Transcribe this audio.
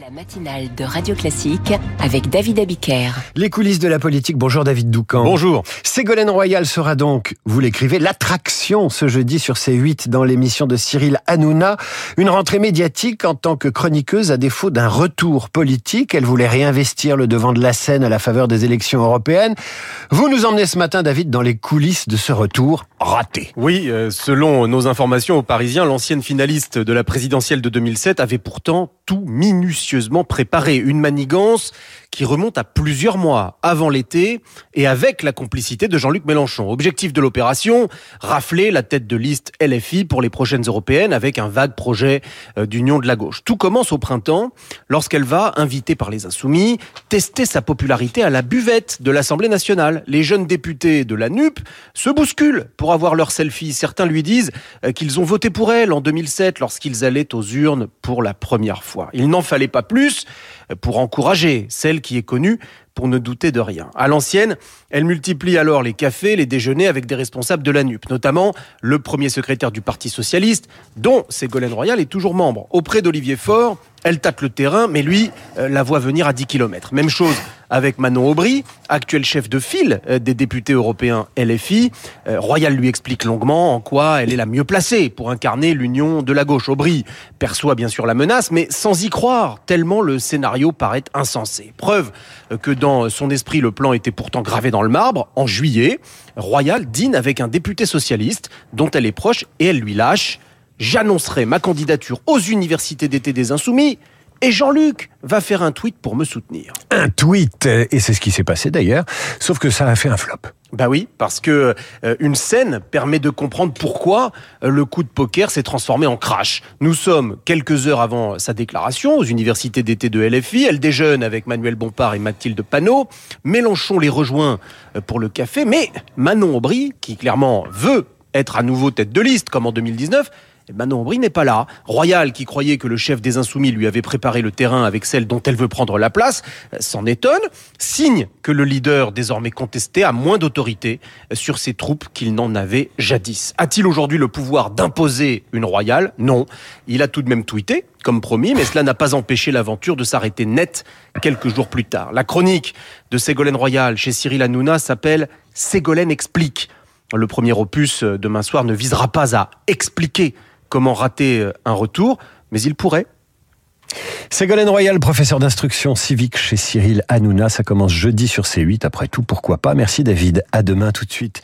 La matinale de Radio Classique avec David Abiker. Les coulisses de la politique. Bonjour David Doucan. Bonjour. Ségolène Royal sera donc, vous l'écrivez, l'attraction ce jeudi sur C8 dans l'émission de Cyril Hanouna. Une rentrée médiatique en tant que chroniqueuse à défaut d'un retour politique. Elle voulait réinvestir le devant de la scène à la faveur des élections européennes. Vous nous emmenez ce matin, David, dans les coulisses de ce retour raté. Oui, euh, selon nos informations aux Parisiens, l'ancienne finaliste de la présidentielle de 2007 avait pourtant tout minutieusement préparé. Une manigance qui remonte à plusieurs mois avant l'été et avec la complicité de Jean-Luc Mélenchon. Objectif de l'opération, rafler la tête de liste LFI pour les prochaines européennes avec un vague projet euh, d'union de la gauche. Tout commence au printemps lorsqu'elle va, invitée par les insoumis, tester sa popularité à la buvette de l'Assemblée nationale. Les jeunes députés de la NUP se bousculent pour avoir leur selfie. Certains lui disent euh, qu'ils ont voté pour elle en 2007 lorsqu'ils allaient aux urnes pour la première fois. Il n'en fallait pas plus pour encourager celle qui est connue pour ne douter de rien. À l'ancienne, elle multiplie alors les cafés, les déjeuners avec des responsables de la NUP, notamment le premier secrétaire du Parti Socialiste, dont Ségolène Royal est toujours membre. Auprès d'Olivier Faure, elle tâte le terrain, mais lui euh, la voit venir à 10 km. Même chose avec Manon Aubry, actuel chef de file euh, des députés européens LFI. Euh, Royal lui explique longuement en quoi elle est la mieux placée pour incarner l'union de la gauche. Aubry perçoit bien sûr la menace, mais sans y croire, tellement le scénario paraît insensé. Preuve que dans son esprit, le plan était pourtant gravé dans le marbre. En juillet, Royal dîne avec un député socialiste dont elle est proche et elle lui lâche J'annoncerai ma candidature aux universités d'été des Insoumis et Jean-Luc va faire un tweet pour me soutenir. Un tweet, et c'est ce qui s'est passé d'ailleurs, sauf que ça a fait un flop. Bah oui, parce que euh, une scène permet de comprendre pourquoi euh, le coup de poker s'est transformé en crash. Nous sommes quelques heures avant sa déclaration aux universités d'été de LFI. Elle déjeune avec Manuel Bompard et Mathilde Panot. Mélenchon les rejoint euh, pour le café, mais Manon Aubry, qui clairement veut être à nouveau tête de liste comme en 2019, et Manon Aubry n'est pas là. Royal, qui croyait que le chef des Insoumis lui avait préparé le terrain avec celle dont elle veut prendre la place, s'en étonne, signe que le leader désormais contesté a moins d'autorité sur ses troupes qu'il n'en avait jadis. A-t-il aujourd'hui le pouvoir d'imposer une royale? Non. Il a tout de même tweeté, comme promis, mais cela n'a pas empêché l'aventure de s'arrêter net quelques jours plus tard. La chronique de Ségolène Royal chez Cyril Hanouna s'appelle Ségolène explique. Le premier opus demain soir ne visera pas à expliquer comment rater euh, un retour, mais il pourrait. Ségolène Royal, professeur d'instruction civique chez Cyril Hanouna. Ça commence jeudi sur C8. Après tout, pourquoi pas? Merci David. À demain tout de suite.